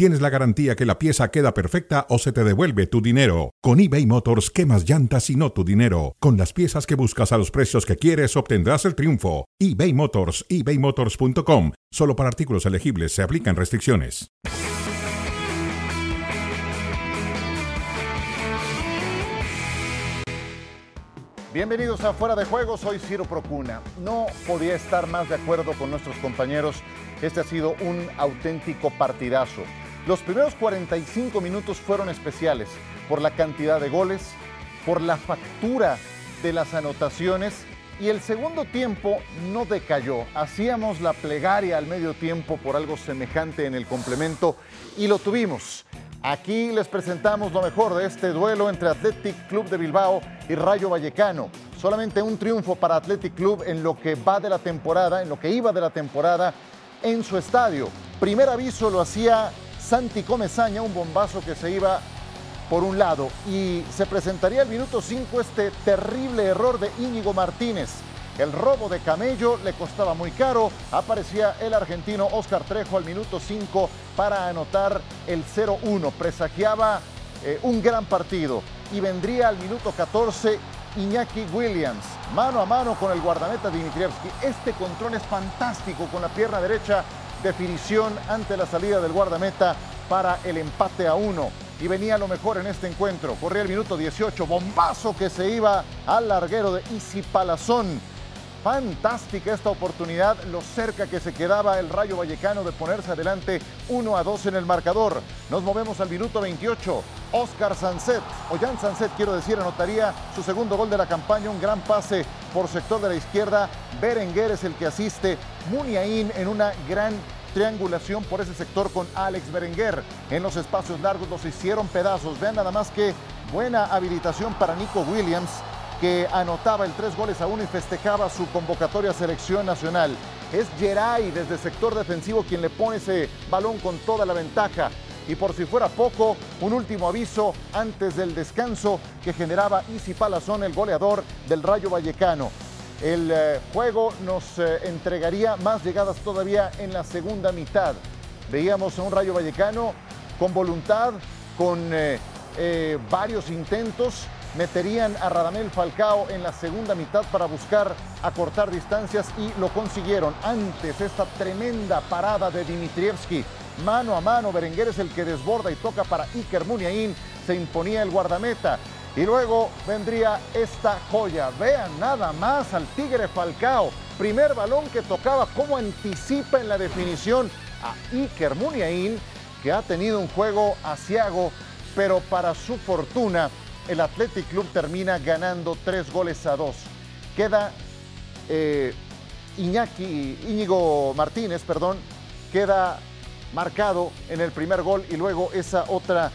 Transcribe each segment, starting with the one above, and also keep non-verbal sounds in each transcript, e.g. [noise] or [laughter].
tienes la garantía que la pieza queda perfecta o se te devuelve tu dinero. Con eBay Motors, quemas llantas y no tu dinero. Con las piezas que buscas a los precios que quieres, obtendrás el triunfo. eBay Motors, ebaymotors.com. Solo para artículos elegibles se aplican restricciones. Bienvenidos a Fuera de Juego, soy Ciro Procuna. No podía estar más de acuerdo con nuestros compañeros. Este ha sido un auténtico partidazo. Los primeros 45 minutos fueron especiales por la cantidad de goles, por la factura de las anotaciones y el segundo tiempo no decayó. Hacíamos la plegaria al medio tiempo por algo semejante en el complemento y lo tuvimos. Aquí les presentamos lo mejor de este duelo entre Athletic Club de Bilbao y Rayo Vallecano. Solamente un triunfo para Athletic Club en lo que va de la temporada, en lo que iba de la temporada en su estadio. Primer aviso lo hacía Santi Comezaña, un bombazo que se iba por un lado y se presentaría al minuto 5 este terrible error de Íñigo Martínez el robo de Camello le costaba muy caro. Aparecía el argentino Oscar Trejo al minuto 5 para anotar el 0-1. Presagiaba eh, un gran partido. Y vendría al minuto 14 Iñaki Williams, mano a mano con el guardameta Dimitrievski. Este control es fantástico con la pierna derecha. Definición ante la salida del guardameta para el empate a uno. Y venía lo mejor en este encuentro. Corría el minuto 18, bombazo que se iba al larguero de Isi Palazón Fantástica esta oportunidad, lo cerca que se quedaba el Rayo Vallecano de ponerse adelante 1 a 2 en el marcador. Nos movemos al minuto 28. Oscar Sanset, o Jan Sanset quiero decir, anotaría su segundo gol de la campaña, un gran pase por sector de la izquierda. Berenguer es el que asiste. Muniain en una gran triangulación por ese sector con Alex Berenguer. En los espacios largos los hicieron pedazos. Vean nada más que buena habilitación para Nico Williams que anotaba el tres goles a uno y festejaba su convocatoria a selección nacional. Es Geray desde el sector defensivo quien le pone ese balón con toda la ventaja. Y por si fuera poco, un último aviso antes del descanso que generaba Isi Palazón, el goleador del Rayo Vallecano. El eh, juego nos eh, entregaría más llegadas todavía en la segunda mitad. Veíamos a un Rayo Vallecano con voluntad, con eh, varios intentos, meterían a Radamel Falcao en la segunda mitad para buscar acortar distancias y lo consiguieron. Antes esta tremenda parada de Dimitrievski, mano a mano, Berenguer es el que desborda y toca para Iker Muniain, se imponía el guardameta. Y luego vendría esta joya. Vean nada más al Tigre Falcao. Primer balón que tocaba, cómo anticipa en la definición a Iker Muniain, que ha tenido un juego asiago, pero para su fortuna el Athletic Club termina ganando tres goles a dos. Queda eh, Iñaki, Íñigo Martínez, perdón, queda marcado en el primer gol y luego esa otra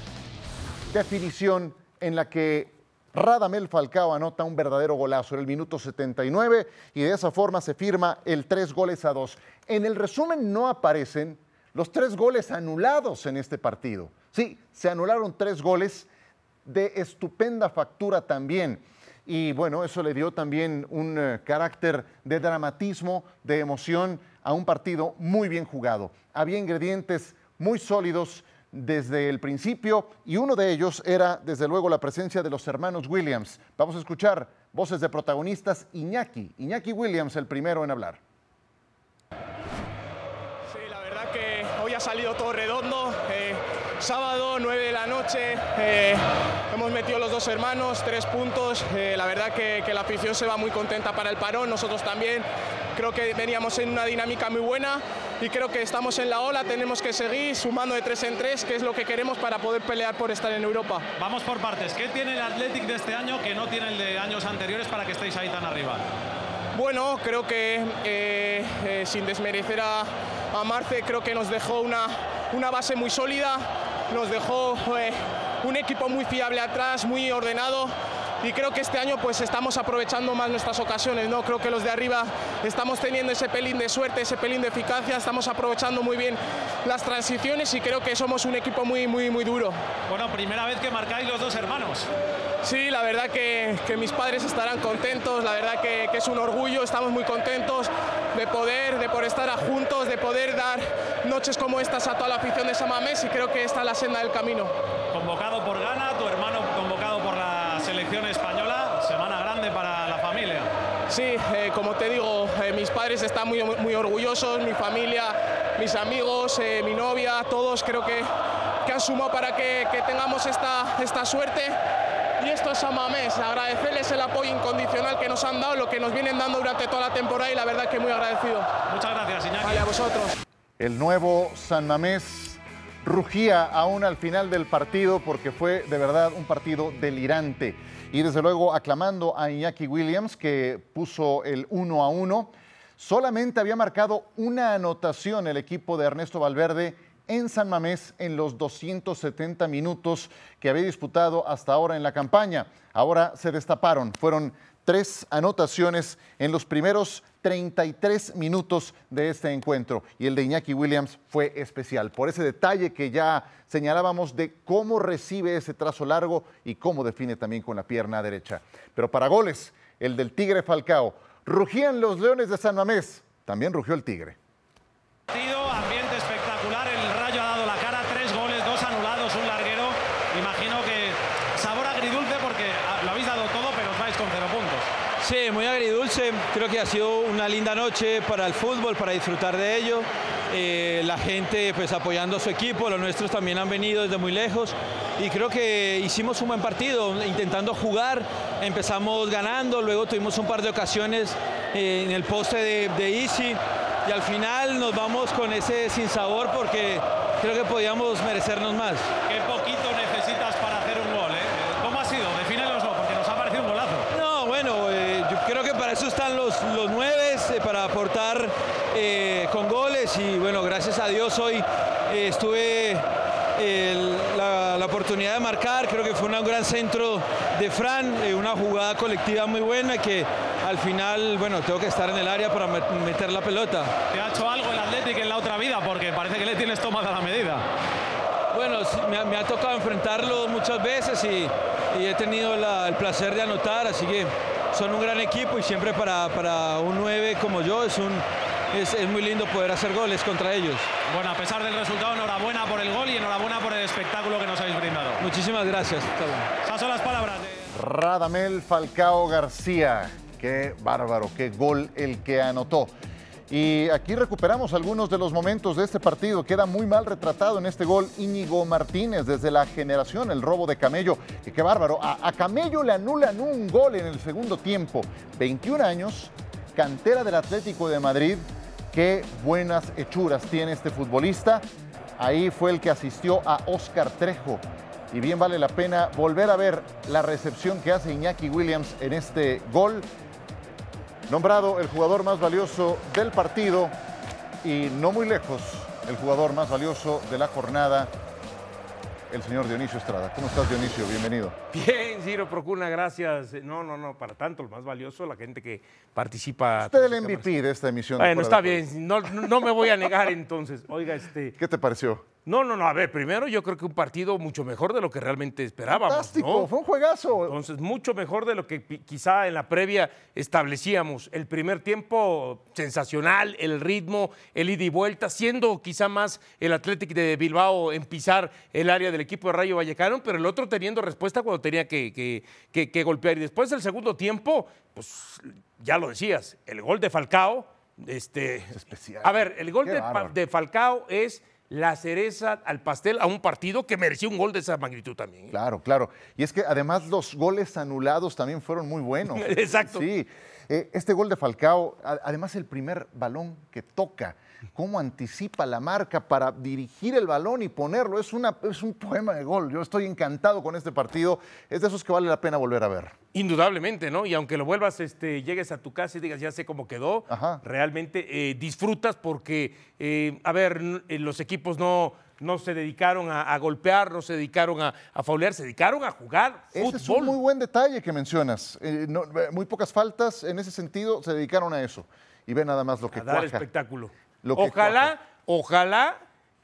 definición en la que Radamel Falcao anota un verdadero golazo en el minuto 79 y de esa forma se firma el tres goles a dos. En el resumen no aparecen los tres goles anulados en este partido. Sí, se anularon tres goles de estupenda factura también. Y bueno, eso le dio también un eh, carácter de dramatismo, de emoción a un partido muy bien jugado. Había ingredientes muy sólidos desde el principio y uno de ellos era desde luego la presencia de los hermanos Williams. Vamos a escuchar voces de protagonistas Iñaki, Iñaki Williams el primero en hablar. Sí, la verdad que hoy ha salido todo redondo. Eh, sábado, 9 de la noche. Eh, hemos metido los dos hermanos, tres puntos. Eh, la verdad que, la afición se va muy contenta para el parón, nosotros también. Creo que veníamos en una dinámica muy buena y creo que estamos en la ola, tenemos que seguir sumando de tres en tres, que es lo que queremos para poder pelear por estar en Europa. Vamos por partes. ¿Qué tiene el Athletic de este año que no tiene el de años anteriores para que estéis ahí tan arriba? Bueno, creo que eh, sin desmerecer a, a Marce, creo que nos dejó una, una base muy sólida, nos dejó eh, un equipo muy fiable atrás, muy ordenado y creo que este año pues estamos aprovechando más nuestras ocasiones, ¿no? Creo que los de arriba estamos teniendo ese pelín de suerte, ese pelín de eficacia, estamos aprovechando muy bien las transiciones y creo que somos un equipo muy, muy, muy duro. Bueno, primera vez que marcáis los dos hermanos. Sí, la verdad que, que mis padres estarán contentos, la verdad que, que, es un orgullo, estamos muy contentos de poder, de poder estar juntos, de poder dar noches como estas a toda la afición de Samamés y creo que esta es la senda del camino. Convocado por Ghana, tu hermano selección española, semana grande para la familia. Sí, eh, como te digo, eh, mis padres están muy, muy orgullosos, mi familia, mis amigos, eh, mi novia, todos creo que, que han sumado para que, que tengamos esta, esta suerte y esto es Samamés, agradecerles el apoyo incondicional que nos han dado, lo que nos vienen dando durante toda la temporada y la verdad que muy agradecido. Muchas gracias, Iñaki. Vale, a vosotros. El nuevo San Mamés rugía aún al final del partido porque fue de verdad un partido delirante. Y desde luego aclamando a Iñaki Williams que puso el 1 a 1. Solamente había marcado una anotación el equipo de Ernesto Valverde en San Mamés en los 270 minutos que había disputado hasta ahora en la campaña. Ahora se destaparon, fueron tres anotaciones en los primeros 33 minutos de este encuentro y el de Iñaki Williams fue especial por ese detalle que ya señalábamos de cómo recibe ese trazo largo y cómo define también con la pierna derecha. Pero para goles, el del Tigre Falcao. Rugían los Leones de San Mamés, también rugió el Tigre. Ambiente espectacular, el Rayo ha dado la cara, tres goles, dos anulados, un larguero. Imagino que sabor agridulce porque lo habéis dado todo, pero os vais con cero puntos. Sí, muy Creo que ha sido una linda noche para el fútbol, para disfrutar de ello. Eh, la gente pues apoyando a su equipo, los nuestros también han venido desde muy lejos y creo que hicimos un buen partido, intentando jugar, empezamos ganando, luego tuvimos un par de ocasiones eh, en el poste de, de Easy y al final nos vamos con ese sinsabor porque creo que podíamos merecernos más. Qué poquito necesitas para hacer un gol, ¿eh? ¿Cómo ha sido? Defínenoslo, porque nos ha parecido un golazo. No, bueno, eh, yo creo que para eso están los, los nueve, eh, para aportar eh, con goles y bueno, gracias a Dios hoy eh, estuve el- la, la oportunidad de marcar, creo que fue un gran centro de Fran, eh, una jugada colectiva muy buena que al final, bueno, tengo que estar en el área para met- meter la pelota. ¿Te ha hecho algo el Athletic en la otra vida? Porque parece que le tienes tomada la medida. Bueno, me, ha- me ha tocado enfrentarlo muchas veces y, y he tenido la- el placer de anotar, así que son un gran equipo y siempre para, para un 9 como yo es, un, es, es muy lindo poder hacer goles contra ellos. Bueno, a pesar del resultado, enhorabuena por el gol y enhorabuena por el espectáculo que nos habéis brindado. Muchísimas gracias. Esas son las palabras de... Radamel Falcao García. Qué bárbaro, qué gol el que anotó. Y aquí recuperamos algunos de los momentos de este partido. Queda muy mal retratado en este gol Íñigo Martínez desde la generación, el robo de Camello. Y qué bárbaro. A, a Camello le anulan un gol en el segundo tiempo. 21 años, cantera del Atlético de Madrid. Qué buenas hechuras tiene este futbolista. Ahí fue el que asistió a Oscar Trejo. Y bien vale la pena volver a ver la recepción que hace Iñaki Williams en este gol. Nombrado el jugador más valioso del partido y no muy lejos, el jugador más valioso de la jornada, el señor Dionisio Estrada. ¿Cómo estás, Dionisio? Bienvenido. Bien, Ciro Procuna, gracias. No, no, no, para tanto, el más valioso, la gente que participa. Usted el cámaras. MVP de esta emisión. de Bueno, está bien, no, no me voy a negar entonces. Oiga, este. ¿Qué te pareció? No, no, no, a ver, primero yo creo que un partido mucho mejor de lo que realmente esperábamos. Fantástico, ¿no? fue un juegazo. Entonces, mucho mejor de lo que quizá en la previa establecíamos. El primer tiempo sensacional, el ritmo, el ida y vuelta, siendo quizá más el Athletic de Bilbao en pisar el área del equipo de Rayo Vallecano, pero el otro teniendo respuesta cuando tenía que, que- que- que golpear. Y después del segundo tiempo, pues ya lo decías, el gol de Falcao. Este, especial. A ver, el gol de, Falcao es la cereza al pastel a un partido que merecía un gol de esa magnitud también. ¿eh? Claro, claro. Y es que además los goles anulados también fueron muy buenos. [laughs] Exacto. Sí. Eh, este gol de Falcao, además el primer balón que toca, cómo anticipa la marca para dirigir el balón y ponerlo, es, una, es un poema de gol. Yo estoy encantado con este partido. Es de esos que vale la pena volver a ver. Indudablemente, ¿no? Y aunque lo vuelvas, este, llegues a tu casa y digas, ya sé cómo quedó, Ajá. realmente eh, disfrutas porque, eh, a ver, eh, los equipos no, no se dedicaron a, golpear, no se dedicaron a, a, faulear, se dedicaron a jugar ese es un muy buen detalle que mencionas. Eh, muy pocas faltas en ese sentido se dedicaron a eso. Y ve nada más lo que a dar espectáculo. Ojalá, ojalá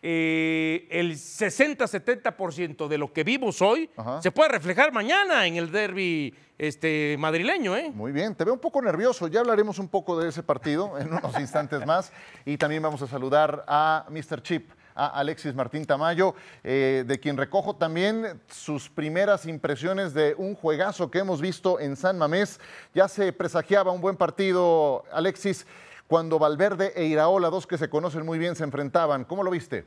eh, el 60-70% de lo que vimos hoy se pueda reflejar mañana en el derby este, madrileño. ¿eh? Muy bien, te veo un poco nervioso. Ya hablaremos un poco de ese partido en unos instantes más. Y también vamos a saludar a Mr. Chip a Alexis Martín Tamayo, eh, de quien recojo también sus primeras impresiones de un juegazo que hemos visto en San Mamés. Ya se presagiaba un buen partido, Alexis cuando Valverde e Iraola, dos que se conocen muy bien, se enfrentaban. ¿Cómo lo viste?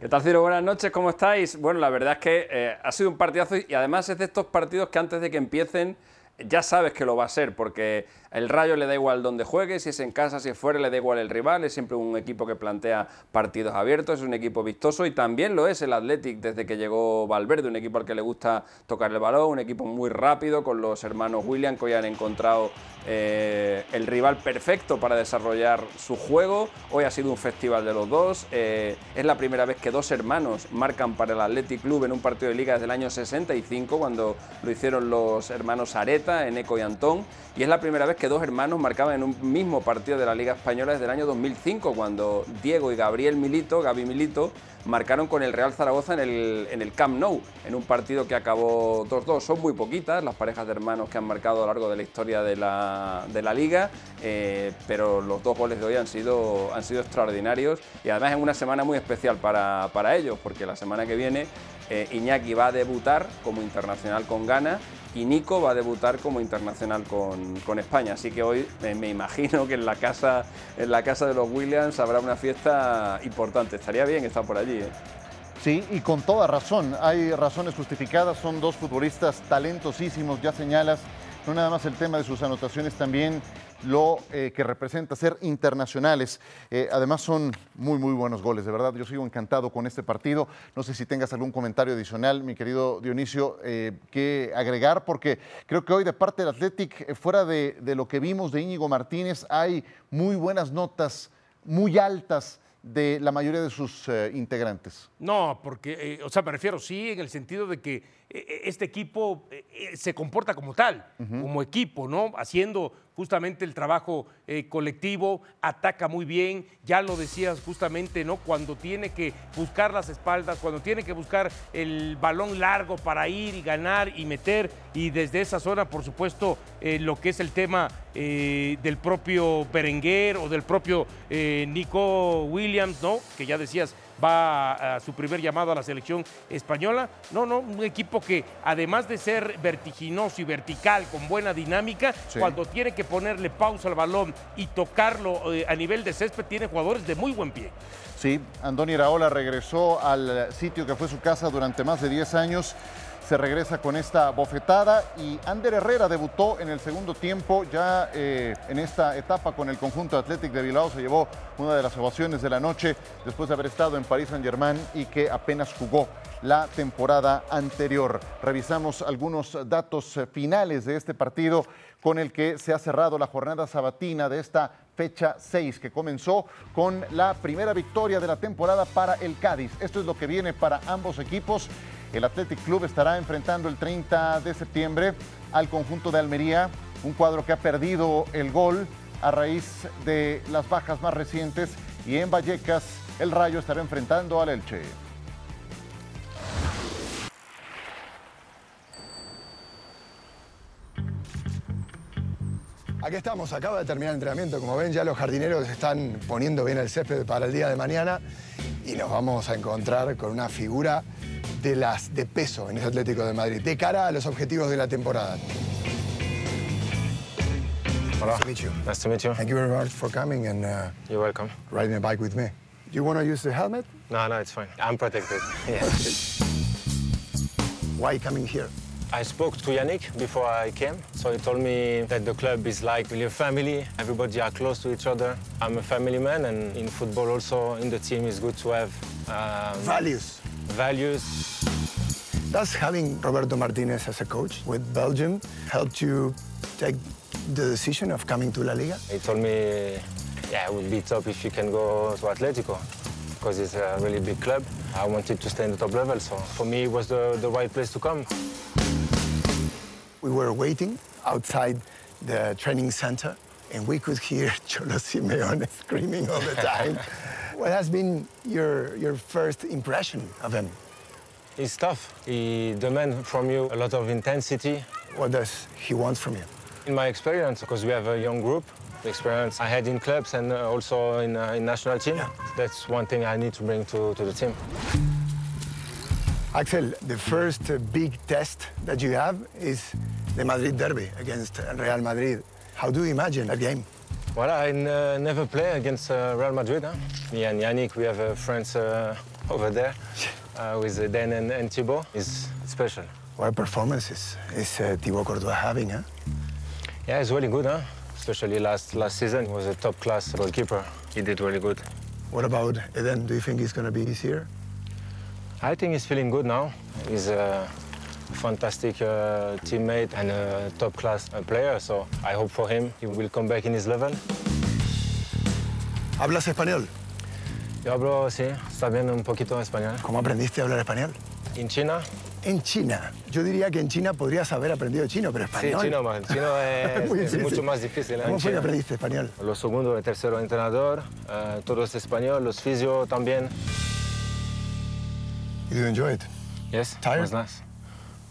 ¿Qué tal, Ciro? Buenas noches, ¿cómo estáis? Bueno, la verdad es que eh, ha sido un partidazo y además es de estos partidos que antes de que empiecen ya sabes que lo va a ser, porque el Rayo le da igual donde juegue, si es en casa, si es fuera, le da igual el rival, es siempre un equipo que plantea partidos abiertos, es un equipo vistoso y también lo es el Athletic desde que llegó Valverde, un equipo al que le gusta tocar el balón, un equipo muy rápido con los hermanos William que hoy han encontrado eh, el rival perfecto para desarrollar su juego. Hoy ha sido un festival de los dos, eh, es la primera vez que dos hermanos marcan para el Athletic Club en un partido de liga desde el año 65 cuando lo hicieron los hermanos Areta, Eneco y Antón y es la primera vez que dos hermanos marcaban en un mismo partido de la Liga Española desde el año 2005, cuando Diego y Gabriel Milito, Gaby Milito, marcaron con el Real Zaragoza en el, en el Camp Nou, en un partido que acabó 2-2. Son muy poquitas las parejas de hermanos que han marcado a lo largo de la historia de la, de la liga, eh, pero los dos goles de hoy han sido, han sido extraordinarios y además es una semana muy especial para, para ellos, porque la semana que viene eh, Iñaki va a debutar como internacional con Ghana y Nico va a debutar como internacional con, España. Así que hoy me imagino que en la, casa, en la casa de los Williams habrá una fiesta importante. Estaría bien estar por allí. ¿eh? Sí, y con toda razón. Hay razones justificadas. Son dos futbolistas talentosísimos, ya señalas. No nada más el tema de sus anotaciones, también lo eh, que representa ser internacionales. Eh, además son muy, muy buenos goles, de verdad. Yo sigo encantado con este partido. No sé si tengas algún comentario adicional, mi querido Dionisio, eh, que agregar, porque creo que hoy de parte del Athletic, fuera de, de lo que vimos de Íñigo Martínez, hay muy buenas notas, muy altas de la mayoría de sus integrantes. No, porque, o sea, me refiero, sí, en el sentido de que este equipo se comporta como tal, como equipo, ¿no? Haciendo justamente el trabajo eh, colectivo, ataca muy bien, ya lo decías justamente, ¿no? Cuando tiene que buscar las espaldas, cuando tiene que buscar el balón largo para ir y ganar y meter, y desde esa zona, por supuesto, eh, lo que es el tema eh, del propio Berenguer o del propio Nico Williams, ¿no? Que ya decías, va a, su primer llamado a la selección española. No, no, un equipo que además de ser vertiginoso y vertical, con buena dinámica, cuando tiene que ponerle pausa al balón y tocarlo eh, a nivel de césped, tiene jugadores de muy buen pie. Sí, Andoni Iraola regresó al sitio que fue su casa durante más de 10 años se regresa con esta bofetada y Ander Herrera debutó en el segundo tiempo ya eh, en esta etapa con el conjunto Athletic de Bilbao. Se llevó una de las ovaciones de la noche después de haber estado en París Saint Germain y que apenas jugó la temporada anterior. Revisamos algunos datos finales de este partido con el que se ha cerrado la jornada sabatina de esta fecha 6 que comenzó con la primera victoria de la temporada para el Cádiz. Esto es lo que viene para ambos equipos. El Athletic Club estará enfrentando el 30 de septiembre al conjunto de Almería, un cuadro que ha perdido el gol a raíz de las bajas más recientes y en Vallecas el Rayo estará enfrentando al Elche. Aquí estamos, acaba de terminar el entrenamiento. Como ven, ya los jardineros están poniendo bien el césped para el día de mañana y nos vamos a encontrar con una figura de las de peso en ese Atlético de Madrid, de cara a los objetivos de la temporada. Hola. Nice to meet you. Nice to meet you. Thank you very much for coming and uh, You're welcome. riding a bike with me. Do you want to use the helmet? No, no, it's fine. I'm protected. Yes. [laughs] Why coming here? I spoke to Yannick before I came, so he told me that the club is like a family. Everybody are close to each other. I'm a family man, and in football also, in the team, it's good to have um, values. Values. Does having Roberto Martinez as a coach with Belgium help you take the decision of coming to La Liga? He told me yeah, it would be top if you can go to Atletico because it's a really big club. I wanted to stay in the top level, so for me it was the, the right place to come. We were waiting outside the training center, and we could hear [laughs] Cholo Simeone screaming all the time. [laughs] what has been your, your first impression of him? He's tough. He demands from you a lot of intensity. What does he want from you? In my experience, because we have a young group, the experience I had in clubs and uh, also in, uh, in national team, Yeah. that's one thing I need to bring to, to the team. Axel, the first uh, big test that you have is the Madrid derby against Real Madrid. How do you imagine that game? Well, I n- never play against uh, Real Madrid. Huh? Me and Yannick, we have uh, friends uh, over there [laughs] uh, with uh, Dan and, and Thibaut. It's special. What performances is uh, Thibaut Courtois having, huh? Yeah, it's really good, huh? Especially last last season, he was a top class goalkeeper. He did really good. What about Eden? Do you think he's going to be easier? I think he's feeling good now. He's a fantastic uh, teammate and a top class uh, player, so I hope for him he will come back in his level. ¿Hablas español? Yo hablo, sí, está bien un poquito español. ¿Cómo aprendiste a hablar español? En China, En China. Yo diría que en China podrías haber aprendido chino, pero sí, español. chino, man. chino [laughs] es, es mucho más difícil. ¿eh? ¿Cómo fue que aprendiste español? Los segundo y tercero entrenador, eh, todos español, los fisio también. You enjoy it. Yes, Tired? was nice.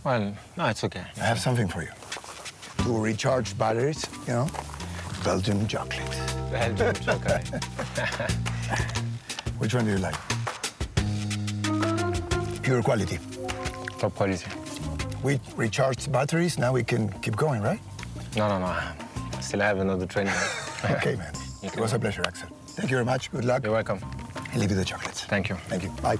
Well, no, it's okay. I have something for you. To recharge batteries, you know, Belgian chocolates. Belgium, [laughs] okay. Which one do you like? Pure quality. Top quality. We recharged batteries, now we can keep going, right? No, no, no. Still have another training. [laughs] Okay, man. It was a pleasure, Axel. Thank you very much. Good luck. You're welcome. And leave you the chocolates. Thank you. Thank you. Bye.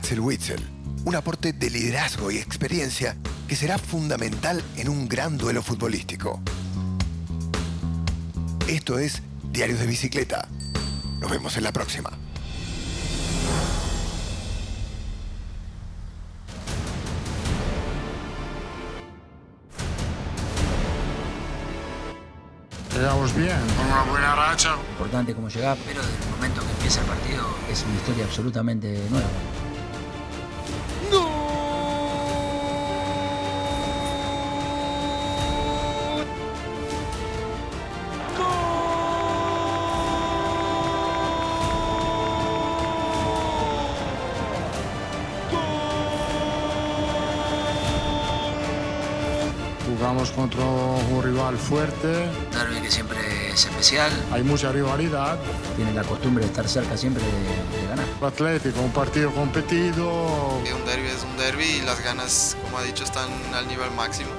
Axel Witzel, un aporte de liderazgo y experiencia que será fundamental en un gran duelo futbolístico. Esto es Diarios de Bicicleta. Nos vemos en la próxima. Llegamos bien, con una buena racha. importante cómo llegar, pero desde el momento que empieza el partido es una historia absolutamente nueva. Fuerte, Derby que siempre es especial, hay mucha rivalidad. tiene la costumbre de estar cerca siempre de, de ganar. Atlético, un partido competido. Un derby es un derby y las ganas, como ha dicho, están al nivel máximo.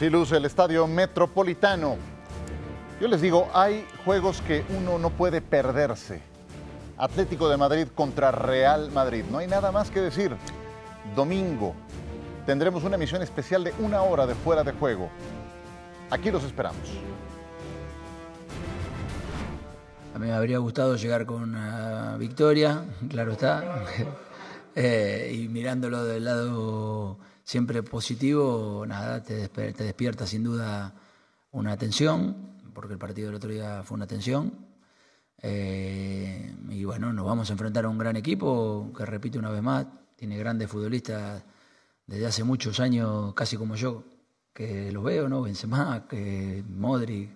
Así luce el estadio metropolitano. Yo les digo, hay juegos que uno no puede perderse. Atlético de Madrid contra Real Madrid. No hay nada más que decir. Domingo tendremos una emisión especial de una hora de fuera de juego. Aquí los esperamos. A mí me habría gustado llegar con una victoria, claro está. [laughs] Eh, y mirándolo del lado siempre positivo, nada, te, despe- te despierta sin duda una tensión, porque el partido del otro día fue una tensión. Eh, y bueno, nos vamos a enfrentar a un gran equipo que, repito una vez más, tiene grandes futbolistas desde hace muchos años, casi como yo, que los veo, ¿no? Benzema, que Modric,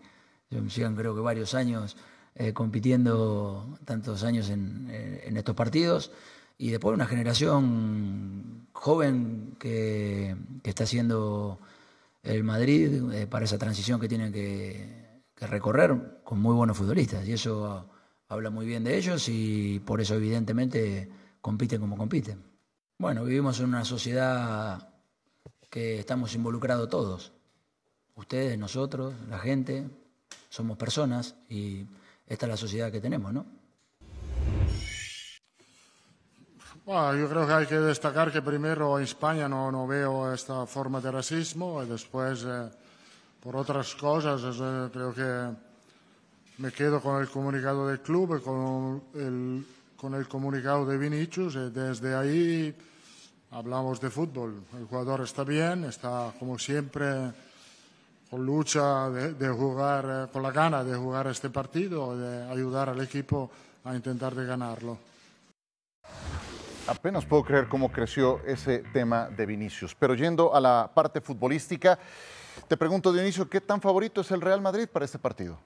llevan creo que varios años eh, compitiendo, tantos años en, eh, en estos partidos. Y después una generación joven que, está haciendo el Madrid eh, para esa transición que tienen que, que recorrer con muy buenos futbolistas. Y eso habla muy bien de ellos y por eso evidentemente compiten como compiten. Bueno, vivimos en una sociedad que estamos involucrados todos. Ustedes, nosotros, la gente, somos personas y esta es la sociedad que tenemos, ¿no? Bueno, yo creo que hay que destacar que primero en España no, no veo esta forma de racismo y después, eh, por otras cosas, eh, creo que me quedo con el comunicado del club, con el, comunicado de Vinicius y desde ahí hablamos de fútbol. El jugador está bien, está como siempre con lucha de, jugar, eh, con la gana de jugar este partido, de ayudar al equipo a intentar de ganarlo. Apenas puedo creer cómo creció ese tema de Vinicius. Pero yendo a la parte futbolística, te pregunto, Dionisio, ¿qué tan favorito es el Real Madrid para este partido?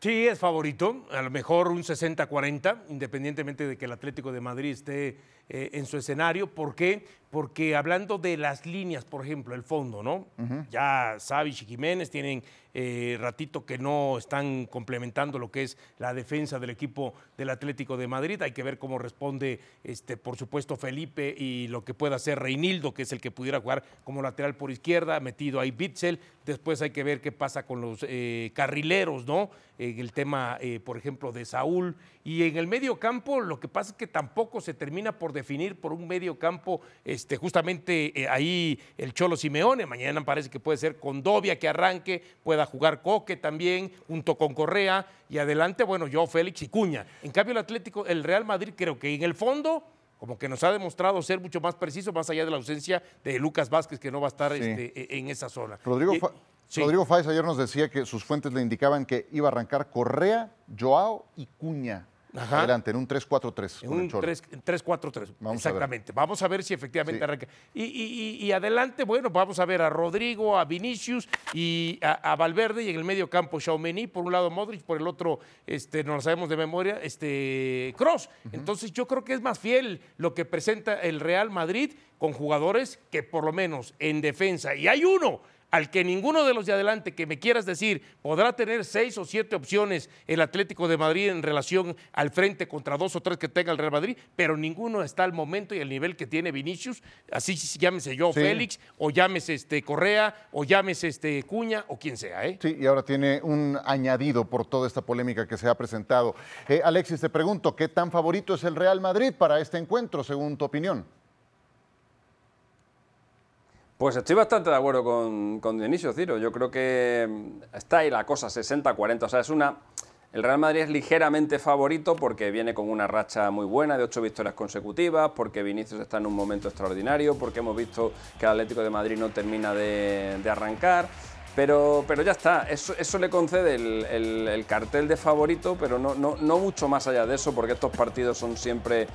Sí, es favorito, a lo mejor un 60-40, independientemente de que el Atlético de Madrid esté eh, en su escenario. ¿Por qué? Porque hablando de las líneas, por ejemplo, el fondo, ¿no? Ya Savic y Jiménez tienen eh, ratito que no están complementando lo que es la defensa del equipo del Atlético de Madrid. Hay que ver cómo responde, este, por supuesto, Felipe y lo que pueda hacer Reinildo, que es el que pudiera jugar como lateral por izquierda, metido ahí Bitzel. Después hay que ver qué pasa con los eh, carrileros, ¿no? En el tema, por ejemplo, de Saúl. Y en el medio campo, lo que pasa es que tampoco se termina por definir por un medio campo, este, justamente eh, ahí el Cholo Simeone. Mañana parece que puede ser Condovia que arranque, pueda jugar Coque también, junto con Correa. Y adelante, bueno, yo, Félix y Cuña. En cambio, el Atlético, el Real Madrid, creo que en el fondo como que nos ha demostrado ser mucho más preciso, más allá de la ausencia de Lucas Vázquez, que no va a estar Sí. este, en esa zona. Rodrigo, Fa- sí. Rodrigo Fáez ayer nos decía que sus fuentes le indicaban que iba a arrancar Correa, Joao y Cuña. Ajá. Adelante, en un 3-4-3 En un Cholo. 3 3-4-3. Vamos a ver. Exactamente. Vamos a ver si efectivamente Sí. arranca. Y, y- adelante, bueno, vamos a ver a Rodrigo, a Vinicius y a, a Valverde y en el medio campo Xiaomeni, por un lado Modric, por el otro, este, no lo sabemos de memoria, este Cross. Entonces yo creo que es más fiel lo que presenta el Real Madrid con jugadores que por lo menos en defensa, y hay uno al que ninguno de los de adelante que me quieras decir podrá tener seis o siete opciones el Atlético de Madrid en relación al frente contra dos o tres que tenga el Real Madrid, pero ninguno está al momento y al nivel que tiene Vinicius, así llámese yo Sí. Félix, o llámese este Correa, o llámese este Cuña, o quien sea, ¿eh? Sí, y ahora tiene un añadido por toda esta polémica que se ha presentado. Eh, Alexis, te pregunto, ¿qué tan favorito es el Real Madrid para este encuentro, según tu opinión? Pues estoy bastante de acuerdo con, con Dionisio Ciro. Yo creo que mm, está ahí la cosa, 60-40. O sea, es una. El Real Madrid es ligeramente favorito porque viene con una racha muy buena de ocho victorias consecutivas, porque Vinicius está en un momento extraordinario, porque hemos visto que el Atlético de Madrid no termina de, arrancar. Pero, pero ya está, eso, eso le concede el, el- el cartel de favorito, pero no, no, no mucho más allá de eso, porque estos partidos son siempre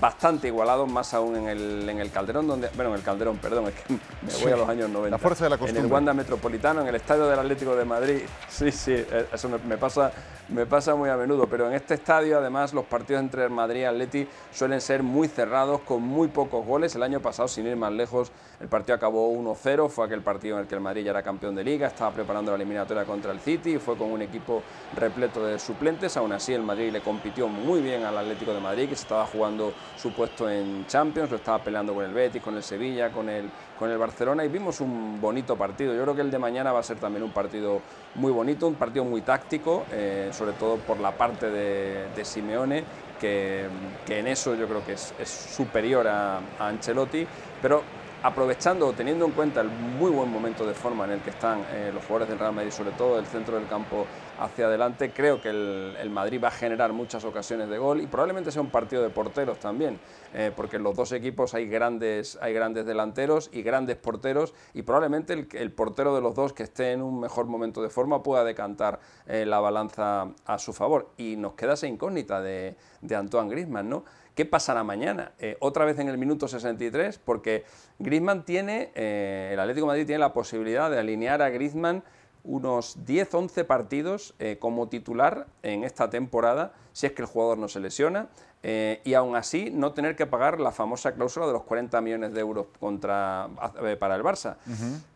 bastante igualados, más aún en el, en el Calderón, donde, bueno, en el Calderón, perdón, es que me voy Sí. a los años 90. La fuerza de la En el costumbre. Wanda Metropolitano, en el Estadio del Atlético de Madrid. Sí, sí, eh, eso me, me pasa, me pasa muy a menudo, pero en este estadio además los partidos entre el Madrid y Atleti suelen ser muy cerrados, con muy pocos goles. El año pasado, sin ir más lejos, el partido acabó 1-0, fue aquel partido en el que el Madrid ya era campeón de liga, estaba preparando la eliminatoria contra el City y fue con un equipo repleto de suplentes. Aún así, el Madrid le compitió muy bien al Atlético de Madrid, que se estaba jugando su puesto en Champions, lo estaba peleando con el Betis, con el Sevilla, con el, con el Barcelona y vimos un bonito partido. Yo creo que el de mañana va a ser también un partido muy bonito, un partido muy táctico, eh, sobre todo por la parte de, de Simeone, que, que en eso yo creo que es, superior a, Ancelotti, pero aprovechando teniendo en cuenta el muy buen momento de forma en el que están eh, los jugadores del Real Madrid, sobre todo del centro del campo hacia adelante, creo que el, el Madrid va a generar muchas ocasiones de gol y probablemente sea un partido de porteros también, eh, porque en los dos equipos hay grandes, hay grandes delanteros y grandes porteros y probablemente el, el portero de los dos que esté en un mejor momento de forma pueda decantar eh, la balanza a su favor. Y nos queda esa incógnita de, de Antoine Griezmann, ¿no? ¿Qué pasará mañana? Eh, otra vez en el minuto 63, porque Griezmann tiene, el Atlético Madrid tiene la posibilidad de alinear a Griezmann unos 10-11 partidos eh, como titular en esta temporada, si es que el jugador no se lesiona, eh, y aún así no tener que pagar la famosa cláusula de los 40 millones de euros contra, eh, para el Barça.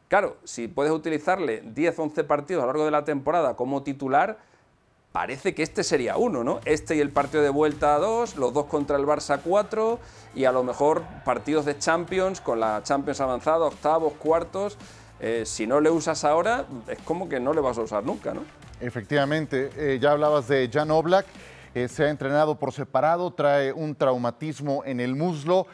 Claro, si puedes utilizarle 10-11 partidos a lo largo de la temporada como titular, parece que este sería uno, ¿no? Este y el partido de vuelta a dos, los dos contra el Barça cuatro y a lo mejor partidos de Champions con la Champions avanzada, octavos, cuartos. Eh, si no le usas ahora, es como que no le vas a usar nunca, ¿no? Efectivamente, eh, ya hablabas de Jan Oblak, eh, se ha entrenado por separado, trae un traumatismo en el muslo.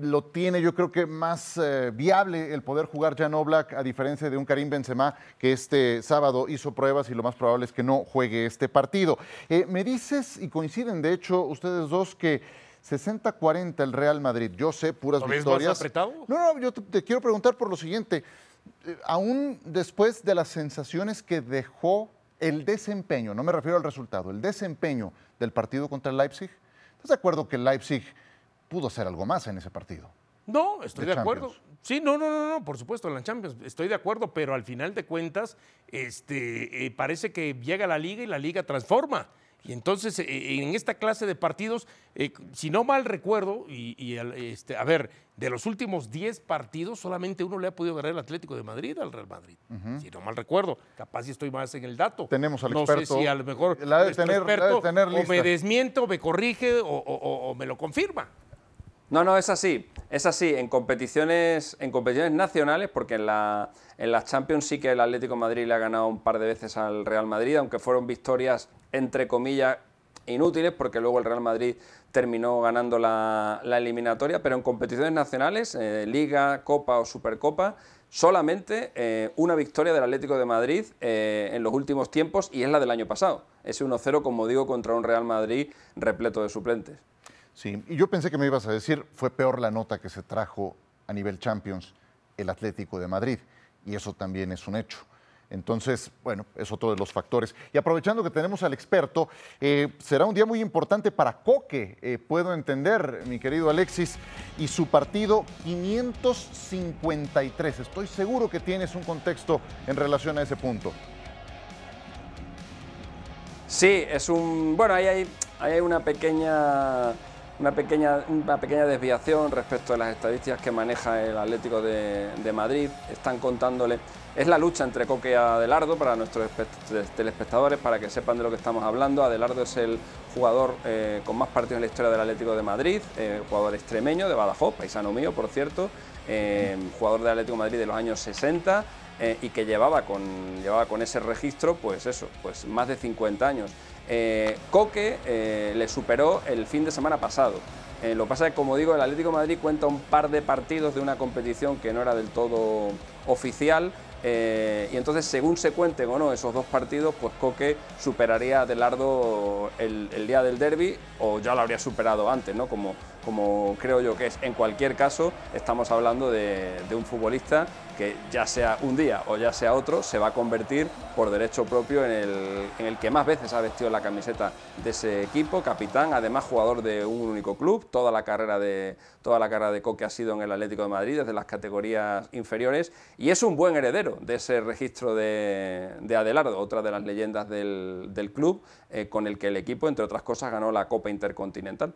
lo tiene yo creo que más viable el poder jugar Jan Oblak a diferencia de un Karim Benzema que este sábado hizo pruebas y lo más probable es que no juegue este partido. me dices, y coinciden de hecho ustedes dos, que 60-40 el Real Madrid. Yo sé, puras ¿Lo victorias. Más apretado? No, no, yo te, te quiero preguntar por lo siguiente. Aún después de las sensaciones que dejó el desempeño, no me refiero al resultado, el desempeño del partido contra el Leipzig, ¿estás de acuerdo que el Leipzig pudo hacer algo más en ese partido? No, estoy de, acuerdo. Sí, no, no, no, no, por supuesto, en la Champions estoy de acuerdo, pero al final de cuentas, este, eh, parece que llega la liga y la liga transforma. Y entonces, eh, en esta clase de partidos, eh, si no mal recuerdo, y, este, a ver, de los últimos 10 partidos, solamente uno le ha podido ganar el Atlético de Madrid al Real Madrid. Si no mal recuerdo, capaz si estoy más en el dato. Tenemos al no experto. sé si a lo mejor la de tener, experto tener o me desmiento, me corrige o, me lo confirma. No, no, es así. Es así. En competiciones, en competiciones nacionales, porque en la, en Champions sí que el Atlético Madrid le ha ganado un par de veces al Real Madrid, aunque fueron victorias entre comillas, inútiles, porque luego el Real Madrid terminó ganando la, eliminatoria, pero en competiciones nacionales, eh, Liga, Copa o Supercopa, solamente eh, una victoria del Atlético de Madrid eh, en los últimos tiempos y es la del año pasado. Ese 1-0, como digo, contra un Real Madrid repleto de suplentes. Sí, y yo pensé que me ibas a decir, fue peor la nota que se trajo a nivel Champions el Atlético de Madrid, y eso también es un hecho. Entonces, bueno, es otro de los factores. Y aprovechando que tenemos al experto, eh, será un día muy importante para Coque, eh, puedo entender, mi querido Alexis, y su partido 553. Estoy seguro que tienes un contexto en relación a ese punto. Sí, es un. Bueno, ahí hay, hay una pequeña una pequeña, una pequeña desviación respecto a las estadísticas que maneja el Atlético de, Madrid. Están contándole. Es la lucha entre Coque y Adelardo para nuestros telespectadores, para que sepan de lo que estamos hablando. Adelardo es el jugador eh, con más partidos en la historia del Atlético de Madrid, eh, jugador extremeño de Badajoz, paisano mío, por cierto, eh, jugador del Atlético de Madrid de los años 60 y que llevaba con, llevaba con ese registro, pues eso, pues más de 50 años. Eh, Coque eh, le superó el fin de semana pasado. Eh, lo que pasa es que, como digo, el Atlético Madrid cuenta un par de partidos de una competición que no era del todo oficial. y entonces, según se cuenten o no esos dos partidos, pues Coque superaría a Adelardo el, el día del derby o ya lo habría superado antes, ¿no? Como, como creo yo que es. En cualquier caso, estamos hablando de, un futbolista que ya sea un día o ya sea otro, se va a convertir por derecho propio en el, en el que más veces ha vestido la camiseta de ese equipo, capitán, además jugador de un único club, toda la carrera de, toda la carrera de Coque ha sido en el Atlético de Madrid, desde las categorías inferiores, y es un buen heredero de ese registro de, Adelardo, otra de las leyendas del, club, eh, con el que el equipo, entre otras cosas, ganó la Copa Intercontinental.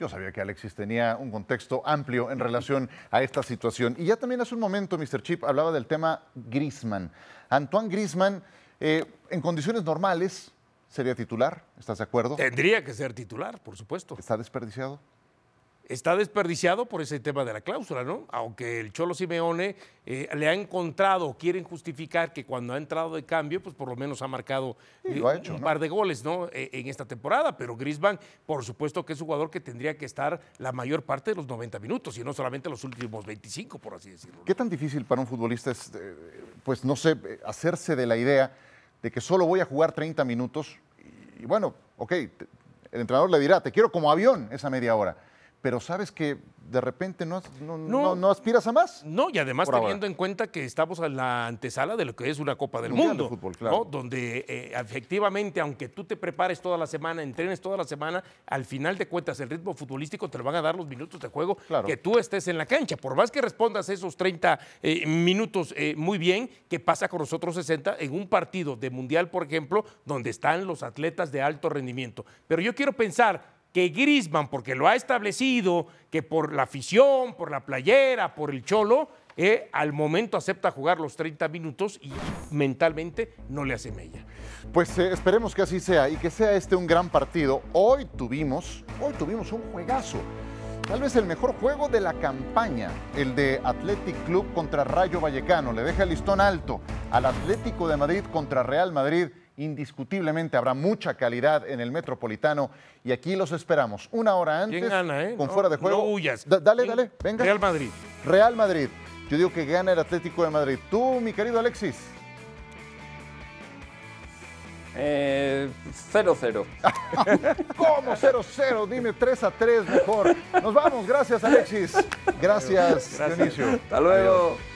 Yo sabía que Alexis tenía un contexto amplio en relación a esta situación. Y ya también hace un momento, Mr. Chip hablaba del tema Grisman. Antoine Grisman, eh, en condiciones normales, sería titular, ¿estás de acuerdo? Tendría que ser titular, por supuesto. ¿Está desperdiciado? Está desperdiciado por ese tema de la cláusula, ¿no? Aunque el Cholo Simeone eh, le ha encontrado, quieren justificar que cuando ha entrado de cambio, pues por lo menos ha marcado eh, un par de goles, ¿no? E, en esta temporada. Pero Grisban, por supuesto que es un jugador que tendría que estar la mayor parte de los 90 minutos y no solamente los últimos 25, por así decirlo. ¿Qué tan difícil para un futbolista es, eh, pues no sé, hacerse de la idea de que solo voy a jugar 30 minutos? Y, y bueno, ok, el entrenador le dirá, te quiero como avión esa media hora pero sabes que de repente no, no, aspiras a más. No, y además teniendo en cuenta que estamos en la antesala de lo que es una Copa del Mundo, fútbol, claro. donde eh, efectivamente, aunque tú te prepares toda la semana, entrenes toda la semana, al final de cuentas el ritmo futbolístico te lo van a dar los minutos de juego que tú estés en la cancha. Por más que respondas esos 30 eh, minutos eh, muy bien, ¿qué pasa con los otros 60 en un partido de Mundial, por ejemplo, donde están los atletas de alto rendimiento? Pero yo quiero pensar que Grisman, porque lo ha establecido, que por la afición, por la playera, por el cholo, eh, al momento acepta jugar los 30 minutos y mentalmente no le hace mella. Pues eh, esperemos que así sea y que sea este un gran partido. Hoy tuvimos, hoy tuvimos un juegazo. Tal vez el mejor juego de la campaña, el de Athletic Club contra Rayo Vallecano. Le deja el listón alto al Atlético de Madrid contra Real Madrid. Indiscutiblemente habrá mucha calidad en el Metropolitano y aquí los esperamos una hora antes ¿Quién gana, eh? con No- fuera de juego. no huyas. Da- dale, ¿Quién? dale, venga. Real Madrid. Real Madrid. Yo digo que gana el Atlético de Madrid. Tú, mi querido Alexis. Eh, 0-0. [laughs] ¿Cómo 0-0? Dime 3 a 3 mejor. Nos vamos. Gracias, Alexis. Gracias, Dionisio. Hasta luego. Adiós.